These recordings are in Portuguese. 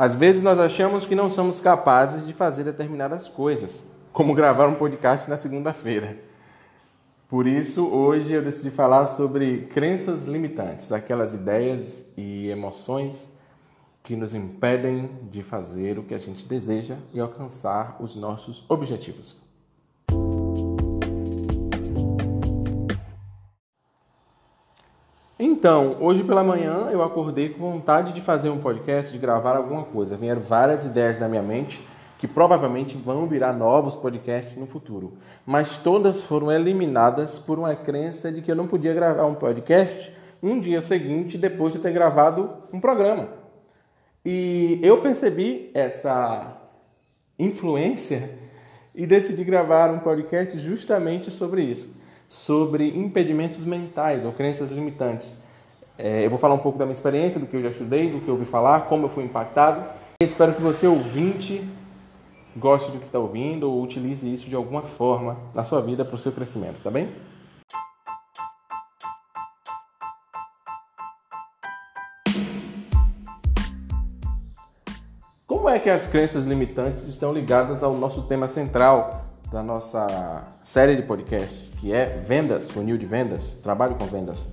Às vezes nós achamos que não somos capazes de fazer determinadas coisas, como gravar um podcast na segunda-feira. Por isso, hoje eu decidi falar sobre crenças limitantes, aquelas ideias e emoções que nos impedem de fazer o que a gente deseja e alcançar os nossos objetivos. Então, hoje pela manhã eu acordei com vontade de fazer um podcast, de gravar alguma coisa. Vieram várias ideias na minha mente que provavelmente vão virar novos podcasts no futuro, mas todas foram eliminadas por uma crença de que eu não podia gravar um podcast um dia seguinte depois de ter gravado um programa. E eu percebi essa influência e decidi gravar um podcast justamente sobre isso sobre impedimentos mentais ou crenças limitantes. É, eu vou falar um pouco da minha experiência, do que eu já estudei, do que eu ouvi falar, como eu fui impactado. espero que você, ouvinte, goste do que está ouvindo ou utilize isso de alguma forma na sua vida para o seu crescimento, tá bem? Como é que as crenças limitantes estão ligadas ao nosso tema central, da nossa série de podcasts, que é Vendas, Funil de Vendas, Trabalho com Vendas.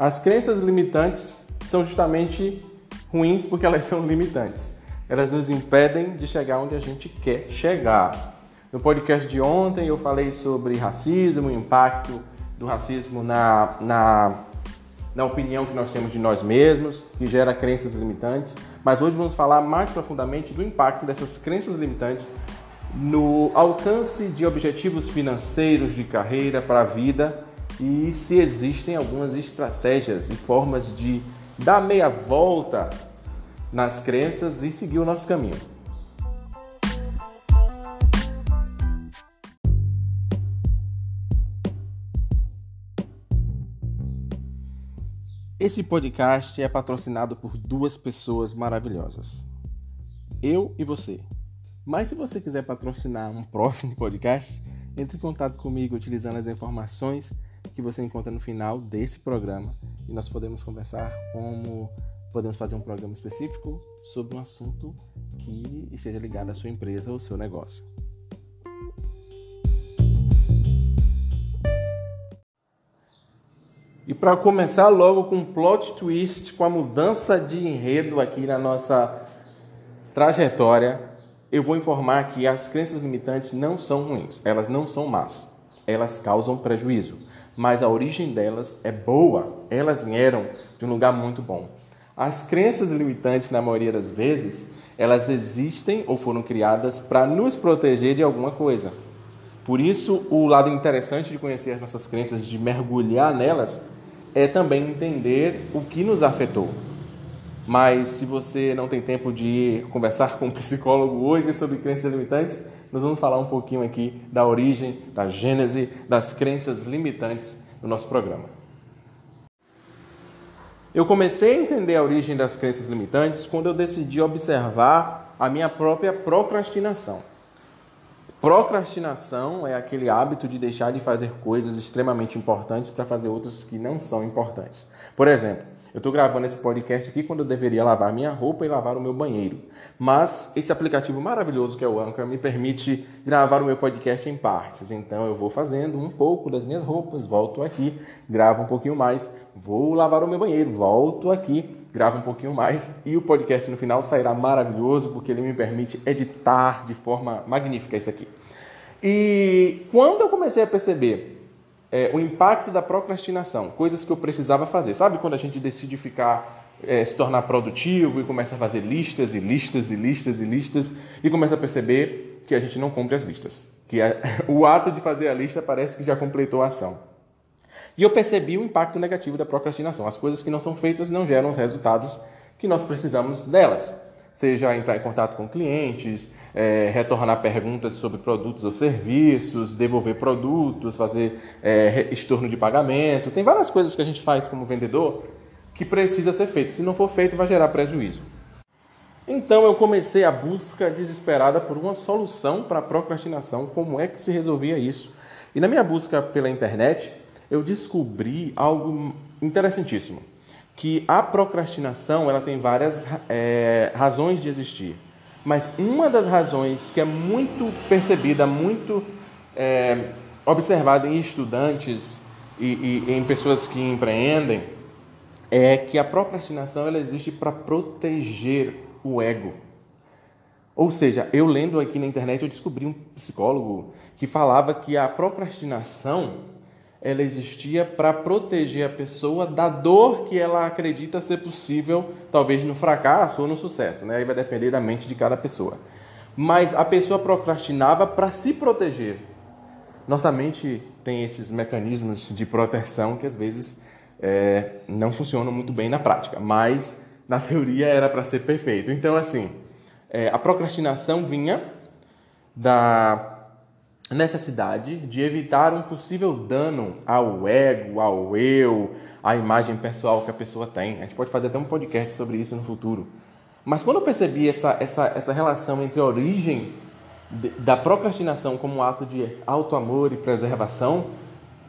As crenças limitantes são justamente ruins porque elas são limitantes. Elas nos impedem de chegar onde a gente quer chegar. No podcast de ontem eu falei sobre racismo, o impacto do racismo na, na, na opinião que nós temos de nós mesmos, que gera crenças limitantes. Mas hoje vamos falar mais profundamente do impacto dessas crenças limitantes no alcance de objetivos financeiros de carreira para a vida e se existem algumas estratégias e formas de dar meia volta nas crenças e seguir o nosso caminho. Esse podcast é patrocinado por duas pessoas maravilhosas. Eu e você. Mas se você quiser patrocinar um próximo podcast, entre em contato comigo utilizando as informações que você encontra no final desse programa e nós podemos conversar como podemos fazer um programa específico sobre um assunto que esteja ligado à sua empresa ou ao seu negócio. E para começar logo com um plot twist, com a mudança de enredo aqui na nossa trajetória, eu vou informar que as crenças limitantes não são ruins, elas não são más, elas causam prejuízo, mas a origem delas é boa, elas vieram de um lugar muito bom. As crenças limitantes, na maioria das vezes, elas existem ou foram criadas para nos proteger de alguma coisa. Por isso, o lado interessante de conhecer as nossas crenças, de mergulhar nelas, é também entender o que nos afetou. Mas se você não tem tempo de conversar com um psicólogo hoje sobre crenças limitantes, nós vamos falar um pouquinho aqui da origem, da gênese das crenças limitantes no nosso programa. Eu comecei a entender a origem das crenças limitantes quando eu decidi observar a minha própria procrastinação. Procrastinação é aquele hábito de deixar de fazer coisas extremamente importantes para fazer outras que não são importantes. Por exemplo, eu estou gravando esse podcast aqui quando eu deveria lavar minha roupa e lavar o meu banheiro. Mas esse aplicativo maravilhoso que é o Anchor me permite gravar o meu podcast em partes. Então eu vou fazendo um pouco das minhas roupas, volto aqui, gravo um pouquinho mais, vou lavar o meu banheiro, volto aqui, gravo um pouquinho mais e o podcast no final sairá maravilhoso porque ele me permite editar de forma magnífica isso aqui. E quando eu comecei a perceber é, o impacto da procrastinação, coisas que eu precisava fazer. Sabe quando a gente decide ficar, é, se tornar produtivo e começa a fazer listas e listas e listas e listas e começa a perceber que a gente não cumpre as listas, que a, o ato de fazer a lista parece que já completou a ação. E eu percebi o impacto negativo da procrastinação. As coisas que não são feitas não geram os resultados que nós precisamos delas seja entrar em contato com clientes, é, retornar perguntas sobre produtos ou serviços, devolver produtos, fazer é, estorno de pagamento. Tem várias coisas que a gente faz como vendedor que precisa ser feito. Se não for feito, vai gerar prejuízo. Então eu comecei a busca desesperada por uma solução para a procrastinação, como é que se resolvia isso. E na minha busca pela internet, eu descobri algo interessantíssimo. Que a procrastinação ela tem várias é, razões de existir. Mas uma das razões que é muito percebida, muito é, observada em estudantes e, e, em pessoas que empreendem, é que a procrastinação ela existe para proteger o ego. Ou seja, eu lendo aqui na internet eu descobri um psicólogo que falava que a procrastinação ela existia para proteger a pessoa da dor que ela acredita ser possível, talvez no fracasso ou no sucesso, né? Aí vai depender da mente de cada pessoa. Mas a pessoa procrastinava para se proteger. Nossa mente tem esses mecanismos de proteção que às vezes é, não funcionam muito bem na prática, mas na teoria era para ser perfeito. Então, assim, é, a procrastinação vinha da necessidade de evitar um possível dano ao ego, ao eu, à imagem pessoal que a pessoa tem. A gente pode fazer até um podcast sobre isso no futuro. Mas quando eu percebi essa, essa, essa relação entre a origem da procrastinação como ato de auto-amor e preservação,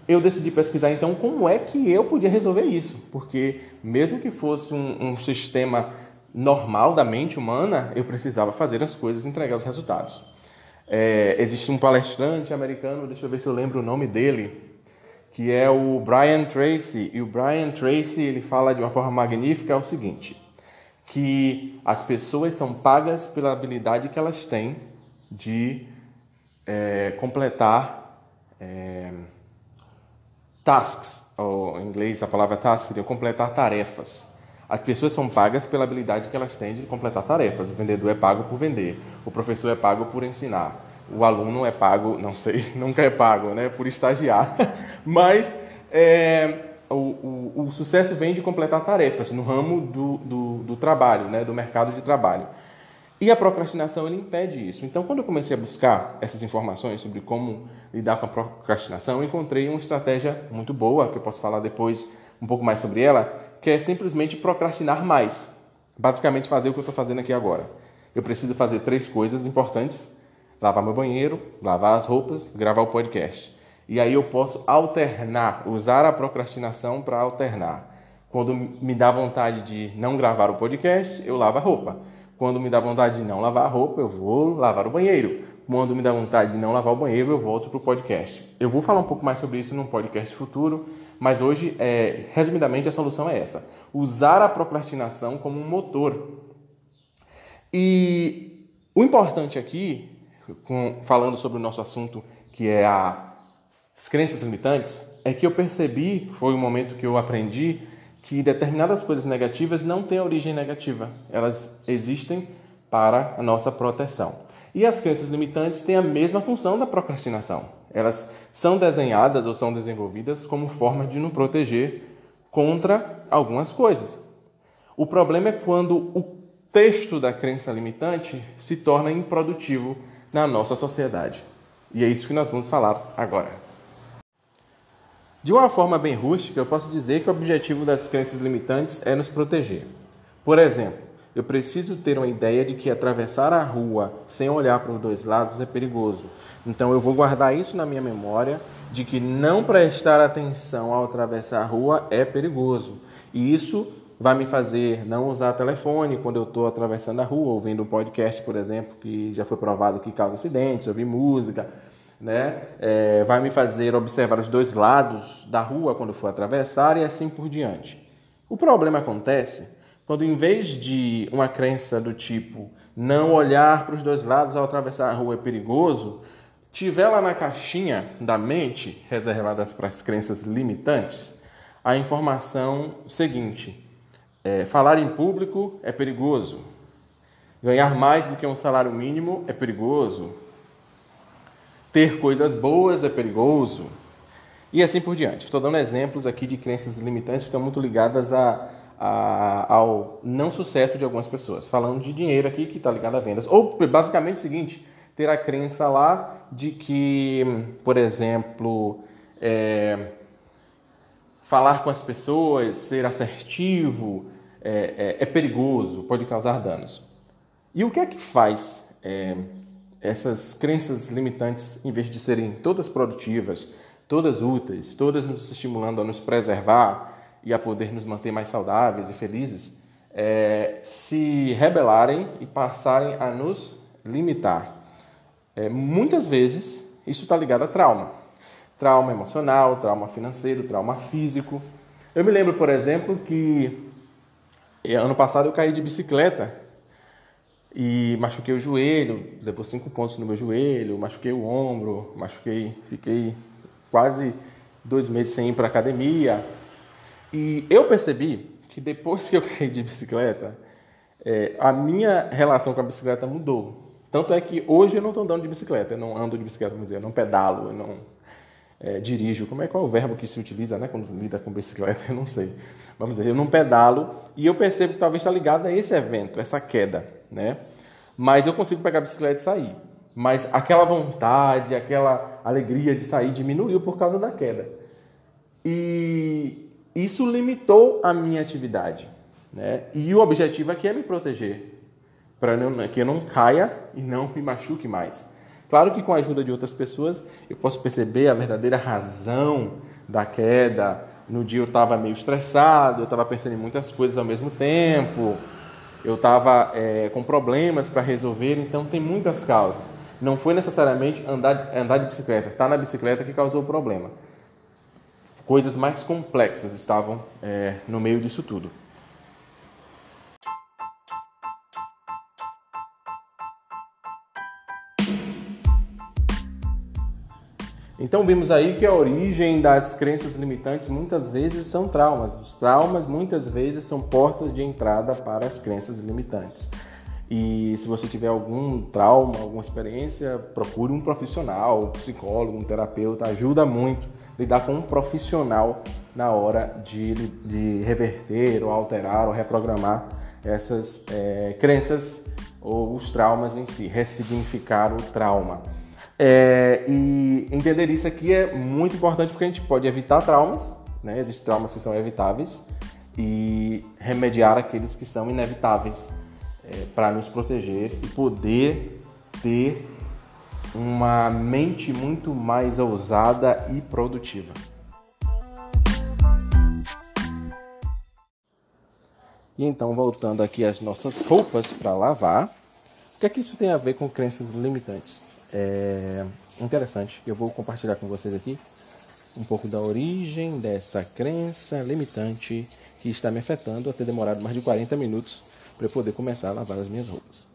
eu decidi pesquisar então como é que eu podia resolver isso. Porque mesmo que fosse um, um sistema normal da mente humana, eu precisava fazer as coisas e entregar os resultados. É, existe um palestrante americano, deixa eu ver se eu lembro o nome dele, que é o Brian Tracy. E o Brian Tracy ele fala de uma forma magnífica o seguinte: que as pessoas são pagas pela habilidade que elas têm de é, completar é, tasks, ou em inglês a palavra task seria completar tarefas. As pessoas são pagas pela habilidade que elas têm de completar tarefas. O vendedor é pago por vender, o professor é pago por ensinar, o aluno é pago, não sei, nunca é pago, né, por estagiar. Mas é, o, o, o, sucesso vem de completar tarefas no ramo do, do, do trabalho, né, do mercado de trabalho. E a procrastinação ele impede isso. Então, quando eu comecei a buscar essas informações sobre como lidar com a procrastinação, eu encontrei uma estratégia muito boa, que eu posso falar depois um pouco mais sobre ela, que é simplesmente procrastinar mais. Basicamente fazer o que eu estou fazendo aqui agora. Eu preciso fazer três coisas importantes: lavar meu banheiro, lavar as roupas, gravar o podcast. E aí eu posso alternar, usar a procrastinação para alternar. Quando me dá vontade de não gravar o podcast, eu lavo a roupa. Quando me dá vontade de não lavar a roupa, eu vou lavar o banheiro. Quando me dá vontade de não lavar o banheiro, eu volto para o podcast. Eu vou falar um pouco mais sobre isso num podcast futuro, mas hoje, é, resumidamente, a solução é essa: usar a procrastinação como um motor. E o importante aqui, com, falando sobre o nosso assunto, que é a, as crenças limitantes, é que eu percebi, foi o momento que eu aprendi, que determinadas coisas negativas não têm origem negativa, elas existem para a nossa proteção. E as crenças limitantes têm a mesma função da procrastinação. Elas são desenhadas ou são desenvolvidas como forma de nos proteger contra algumas coisas. O problema é quando o texto da crença limitante se torna improdutivo na nossa sociedade. E é isso que nós vamos falar agora. De uma forma bem rústica, eu posso dizer que o objetivo das crenças limitantes é nos proteger. Por exemplo, eu preciso ter uma ideia de que atravessar a rua sem olhar para os dois lados é perigoso. Então eu vou guardar isso na minha memória de que não prestar atenção ao atravessar a rua é perigoso. E isso vai me fazer não usar telefone quando eu estou atravessando a rua, ouvindo um podcast, por exemplo, que já foi provado que causa acidentes, ouvir música, né? É, vai me fazer observar os dois lados da rua quando for atravessar e assim por diante. O problema acontece quando, em vez de uma crença do tipo não olhar para os dois lados ao atravessar a rua é perigoso, tiver lá na caixinha da mente, reservada para as crenças limitantes, a informação seguinte: é, falar em público é perigoso, ganhar mais do que um salário mínimo é perigoso, ter coisas boas é perigoso, e assim por diante. Estou dando exemplos aqui de crenças limitantes que estão muito ligadas a, a, ao não sucesso de algumas pessoas. Falando de dinheiro aqui, que está ligado a vendas. Ou basicamente o seguinte: ter a crença lá de que, por exemplo, é, falar com as pessoas, ser assertivo é, é, é, perigoso, pode causar danos. E o que é que faz é, essas crenças limitantes, em vez de serem todas produtivas, todas úteis, todas nos estimulando a nos preservar e a poder nos manter mais saudáveis e felizes, é, se rebelarem e passarem a nos limitar. É, muitas vezes isso está ligado a trauma. Trauma emocional, trauma financeiro, trauma físico. Eu me lembro, por exemplo, que eh, ano passado eu caí de bicicleta e machuquei o joelho, levou cinco pontos no meu joelho, machuquei o ombro, machuquei, fiquei quase dois meses sem ir para academia. E eu percebi que depois que eu caí de bicicleta, é, a minha relação com a bicicleta mudou. Tanto é que hoje eu não estou andando de bicicleta, eu não ando de bicicleta, vamos dizer, eu não pedalo, eu não é, dirijo. Como é qual é o verbo que se utiliza, né, quando lida com bicicleta? Eu não sei. Vamos dizer, eu não pedalo e eu percebo que talvez está ligado a esse evento, essa queda, né? Mas eu consigo pegar a bicicleta e sair. Mas aquela vontade, aquela alegria de sair diminuiu por causa da queda. E isso limitou a minha atividade, né? E o objetivo aqui é me proteger, para que eu não caia e não me machuque mais. Claro que com a ajuda de outras pessoas eu posso perceber a verdadeira razão da queda. No dia eu estava meio estressado, eu estava pensando em muitas coisas ao mesmo tempo, eu estava é, com problemas para resolver, então tem muitas causas. Não foi necessariamente andar, andar de bicicleta, estar tá na bicicleta que causou o problema. Coisas mais complexas estavam é, no meio disso tudo. Então vimos aí que a origem das crenças limitantes muitas vezes são traumas. Os traumas muitas vezes são portas de entrada para as crenças limitantes. E se você tiver algum trauma, alguma experiência, procure um profissional, um psicólogo, um terapeuta, ajuda muito lidar com um profissional na hora de, de reverter ou alterar ou reprogramar essas é, crenças ou os traumas em si, ressignificar o trauma. É, e entender isso aqui é muito importante porque a gente pode evitar traumas, né? Existem traumas que são evitáveis e remediar aqueles que são inevitáveis é, para nos proteger e poder ter uma mente muito mais ousada e produtiva. E então, voltando aqui às nossas roupas para lavar, o que é que isso tem a ver com crenças limitantes? é interessante. Eu vou compartilhar com vocês aqui um pouco da origem dessa crença limitante que está me afetando a ter demorado mais de 40 minutos para eu poder começar a lavar as minhas roupas.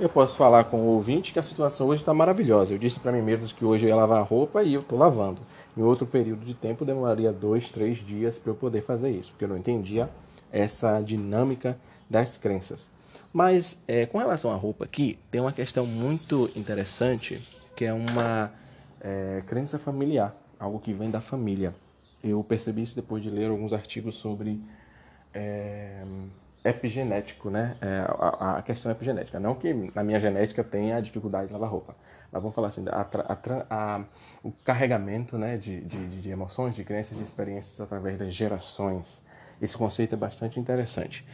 Eu posso falar com o ouvinte que a situação hoje está maravilhosa. Eu disse para mim mesmo que hoje eu ia lavar a roupa e eu estou lavando. Em outro período de tempo demoraria dois, três dias para eu poder fazer isso, porque eu não entendia essa dinâmica das crenças. Mas é, com relação à roupa aqui, tem uma questão muito interessante que é uma é, crença familiar, algo que vem da família. Eu percebi isso depois de ler alguns artigos sobre é, epigenético, né? É, a, a, questão epigenética. Não que na minha genética tenha a dificuldade de lavar roupa, mas vamos falar assim, a, o carregamento né, de, de, de emoções, de crenças, de experiências através das gerações. Esse conceito é bastante interessante.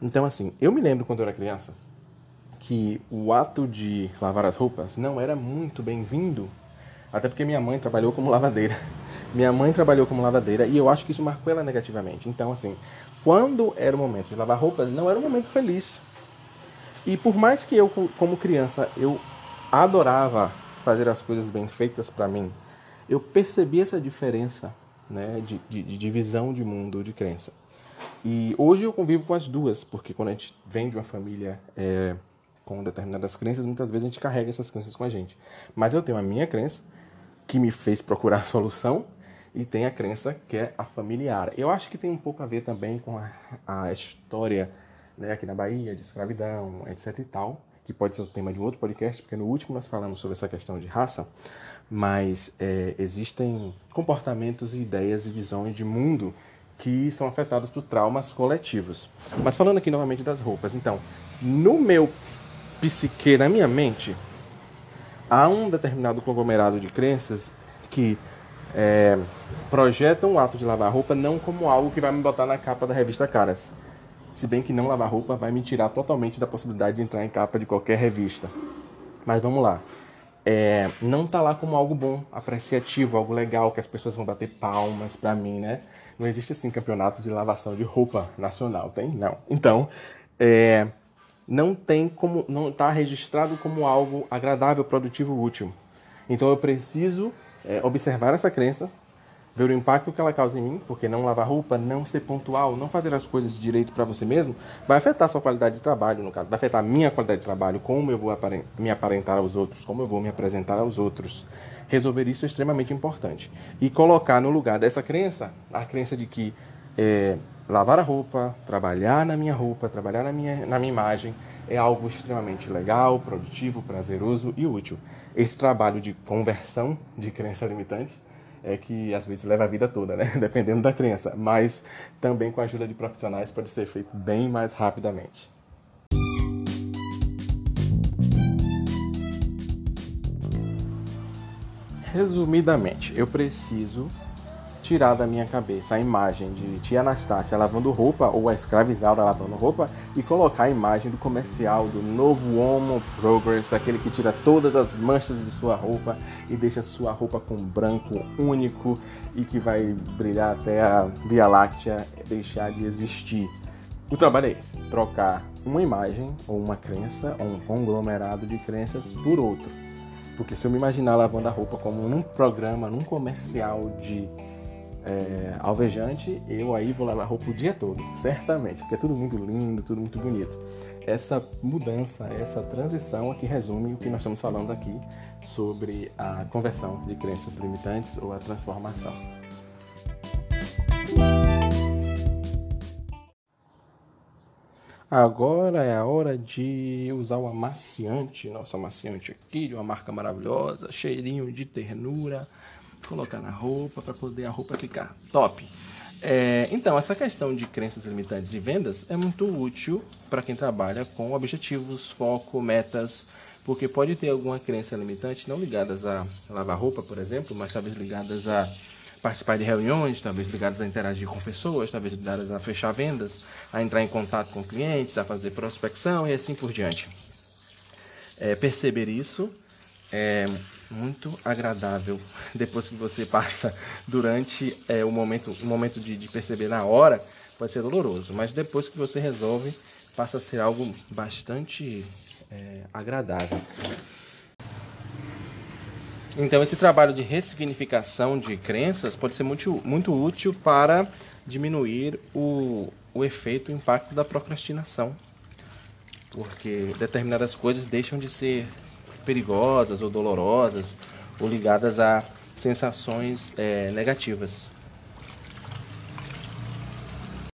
Então, assim, eu me lembro quando eu era criança que o ato de lavar as roupas não era muito bem-vindo, até porque minha mãe trabalhou como lavadeira. Minha mãe trabalhou como lavadeira e eu acho que isso marcou ela negativamente. Então, assim, quando era o momento de lavar roupas, não era um momento feliz. E por mais que eu, como criança, eu adorava fazer as coisas bem feitas para mim, eu percebi essa diferença né, de, de, de de mundo, de crença. E hoje eu convivo com as duas, porque quando a gente vem de uma família é, com determinadas crenças, muitas vezes a gente carrega essas crenças com a gente. Mas eu tenho a minha crença, que me fez procurar a solução, e tem a crença que é a familiar. Eu acho que tem um pouco a ver também com a, a história né, aqui na Bahia, de escravidão, etc e tal, que pode ser o tema de um outro podcast, porque no último nós falamos sobre essa questão de raça, mas é, existem comportamentos, ideias e visões de mundo que são afetados por traumas coletivos. Mas falando aqui novamente das roupas, então, no meu psique, na minha mente, há um determinado conglomerado de crenças que é, projetam ato de lavar roupa não como algo que vai me botar na capa da revista Caras. Se bem que não lavar roupa vai me tirar totalmente da possibilidade de entrar em capa de qualquer revista. Mas vamos lá. é, não tá lá como algo bom, apreciativo, algo legal, que as pessoas vão bater palmas para mim, né? Não existe assim campeonato de lavação de roupa nacional, tem? Não. Então, é, não tem como, não está registrado como algo agradável, produtivo, útil. Então eu preciso é, observar essa crença, ver o impacto que ela causa em mim, porque não lavar roupa, não ser pontual, não fazer as coisas direito para você mesmo, vai afetar a sua qualidade de trabalho, no caso, vai afetar a minha qualidade de trabalho, como eu vou me aparentar aos outros, como eu vou me apresentar aos outros. Resolver isso é extremamente importante. E colocar no lugar dessa crença, a crença de que é, lavar a roupa, trabalhar na minha roupa, trabalhar na minha, na minha imagem, é algo extremamente legal, produtivo, prazeroso e útil. Esse trabalho de conversão de crença limitante é que às vezes leva a vida toda, né? Dependendo da crença, mas também com a ajuda de profissionais pode ser feito bem mais rapidamente. Resumidamente, eu preciso tirar da minha cabeça a imagem de tia Anastácia lavando roupa ou a escravizada lavando roupa e colocar a imagem do comercial do novo Homo Progress, aquele que tira todas as manchas de sua roupa e deixa sua roupa com branco único e que vai brilhar até a Via Láctea deixar de existir. O trabalho é esse: trocar uma imagem ou uma crença ou um conglomerado de crenças por outro. Porque se eu me imaginar lavando a roupa como num programa, num comercial de é, alvejante, eu aí vou lavar roupa o dia todo, certamente, porque é tudo muito lindo, tudo muito bonito. Essa mudança, essa transição é que resume o que nós estamos falando aqui sobre a conversão de crenças limitantes ou a transformação. Agora é a hora de usar o amaciante, nosso amaciante aqui, de uma marca maravilhosa, cheirinho de ternura colocar na roupa para poder a roupa ficar top. É, então, essa questão de crenças limitantes de vendas é muito útil para quem trabalha com objetivos, foco, metas, porque pode ter alguma crença limitante não ligadas a lavar roupa, por exemplo, mas talvez ligadas a participar de reuniões, talvez ligadas a interagir com pessoas, talvez ligadas a fechar vendas, a entrar em contato com clientes, a fazer prospecção e assim por diante. É, perceber isso é muito agradável depois que você passa durante é, o momento, o momento de, de perceber na hora, pode ser doloroso, mas depois que você resolve, passa a ser algo bastante é, agradável. Então, esse trabalho de ressignificação de crenças pode ser muito, muito útil para diminuir o, o efeito, o impacto da procrastinação. Porque determinadas coisas deixam de ser perigosas ou dolorosas ou ligadas a sensações é, negativas.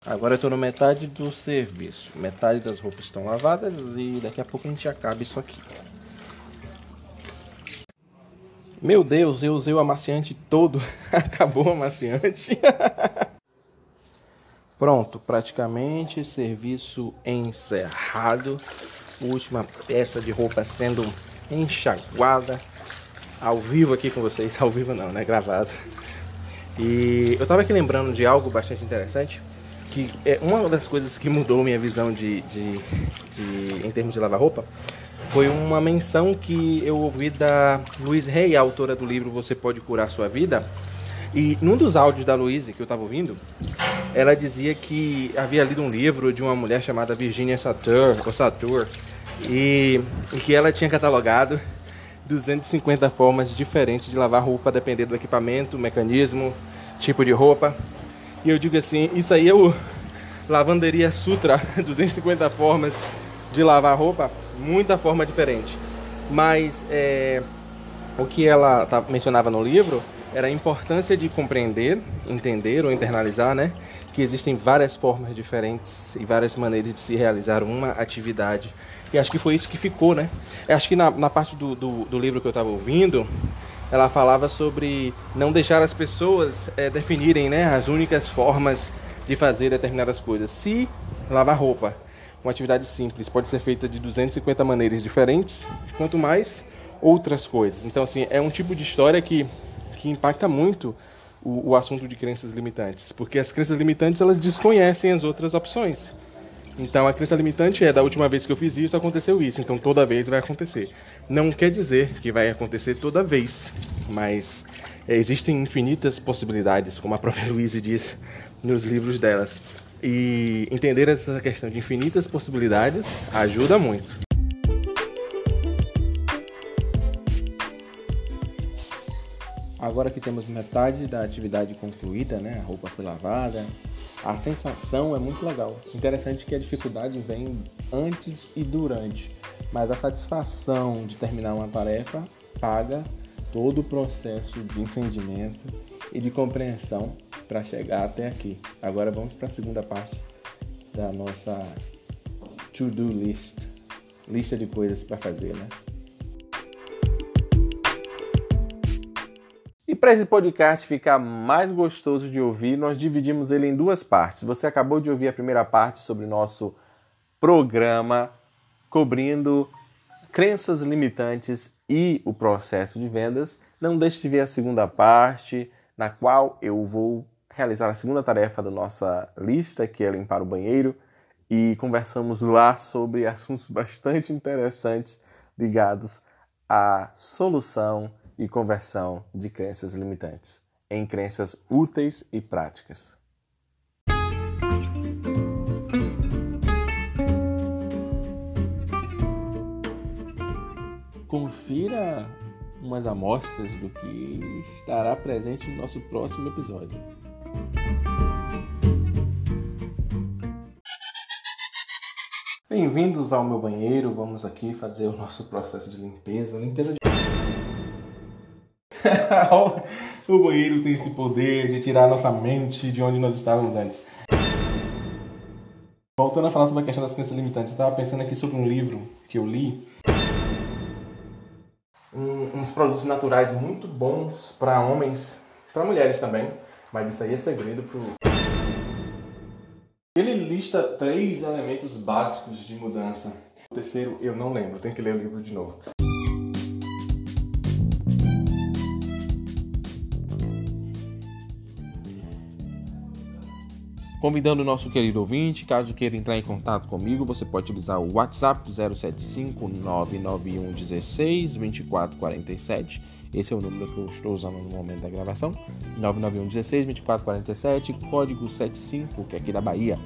Agora eu estou na metade do serviço. Metade das roupas estão lavadas e daqui a pouco a gente acaba isso aqui. Meu Deus, eu usei o amaciante todo. Acabou o amaciante. Pronto, praticamente serviço encerrado. Última peça de roupa sendo enxaguada, ao vivo aqui com vocês. Ao vivo não, né? Gravado. E eu tava aqui lembrando de algo bastante interessante, que é uma das coisas que mudou minha visão de, de, de em termos de lavar roupa, foi uma menção que eu ouvi da Luiz Rey, autora do livro Você Pode Curar Sua Vida. E num dos áudios da Luiz que eu estava ouvindo, ela dizia que havia lido um livro de uma mulher chamada Virginia Satur, ou Satur e, e que ela tinha catalogado 250 formas diferentes de lavar roupa, dependendo do equipamento, mecanismo, tipo de roupa. E eu digo assim, isso aí é o Lavanderia Sutra, 250 formas de lavar roupa, muita forma diferente. Mas é, o que ela mencionava no livro era a importância de compreender, entender ou internalizar, né? Que existem várias formas diferentes e várias maneiras de se realizar uma atividade e acho que foi isso que ficou, né? Acho que na, na parte do, do, do, livro que eu estava ouvindo, ela falava sobre não deixar as pessoas é, definirem né, as únicas formas de fazer determinadas coisas. Se lavar roupa, uma atividade simples, pode ser feita de 250 maneiras diferentes, quanto mais outras coisas. Então, assim, é um tipo de história que, que impacta muito o, o assunto de crenças limitantes, porque as crenças limitantes elas desconhecem as outras opções. Então a crença limitante é da última vez que eu fiz isso, aconteceu isso, então toda vez vai acontecer. Não quer dizer que vai acontecer toda vez, mas é, existem infinitas possibilidades, como a própria Louise diz nos livros delas. E entender essa questão de infinitas possibilidades ajuda muito. Agora que temos metade da atividade concluída, né? A roupa foi lavada, a sensação é muito legal. Interessante que a dificuldade vem antes e durante, mas a satisfação de terminar uma tarefa paga todo o processo de entendimento e de compreensão para chegar até aqui. Agora vamos para a segunda parte da nossa to-do list, lista de coisas para fazer, né? Para esse podcast ficar mais gostoso de ouvir, nós dividimos ele em duas partes. Você acabou de ouvir a primeira parte sobre nosso programa cobrindo crenças limitantes e o processo de vendas. Não deixe de ver a segunda parte, na qual eu vou realizar a segunda tarefa da nossa lista, que é limpar o banheiro, e conversamos lá sobre assuntos bastante interessantes ligados à solução e conversão de crenças limitantes em crenças úteis e práticas. Confira umas amostras do que estará presente no nosso próximo episódio. Bem-vindos ao meu banheiro. Vamos aqui fazer o nosso processo de limpeza, limpeza o banheiro tem esse poder de tirar nossa mente de onde nós estávamos antes. Voltando a falar sobre a questão das crenças limitantes, eu estava pensando aqui sobre um livro que eu li. Um, uns produtos naturais muito bons para homens, para mulheres também, mas isso aí é segredo pro. Ele lista três elementos básicos de mudança. O terceiro eu não lembro, tenho que ler o livro de novo. Convidando o nosso querido ouvinte, caso queira entrar em contato comigo, você pode utilizar o WhatsApp 075 991 16 2447. Esse é o número que eu estou usando no momento da gravação. 991 16 2447, código 75, que é aqui da Bahia.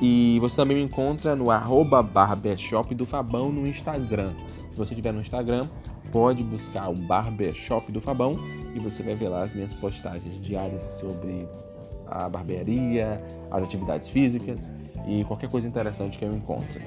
E você também me encontra no arroba barbershop do Fabão no Instagram. Se você estiver no Instagram, pode buscar o Barbershop do Fabão e você vai ver lá as minhas postagens diárias sobre a barbearia, as atividades físicas e qualquer coisa interessante que eu encontre.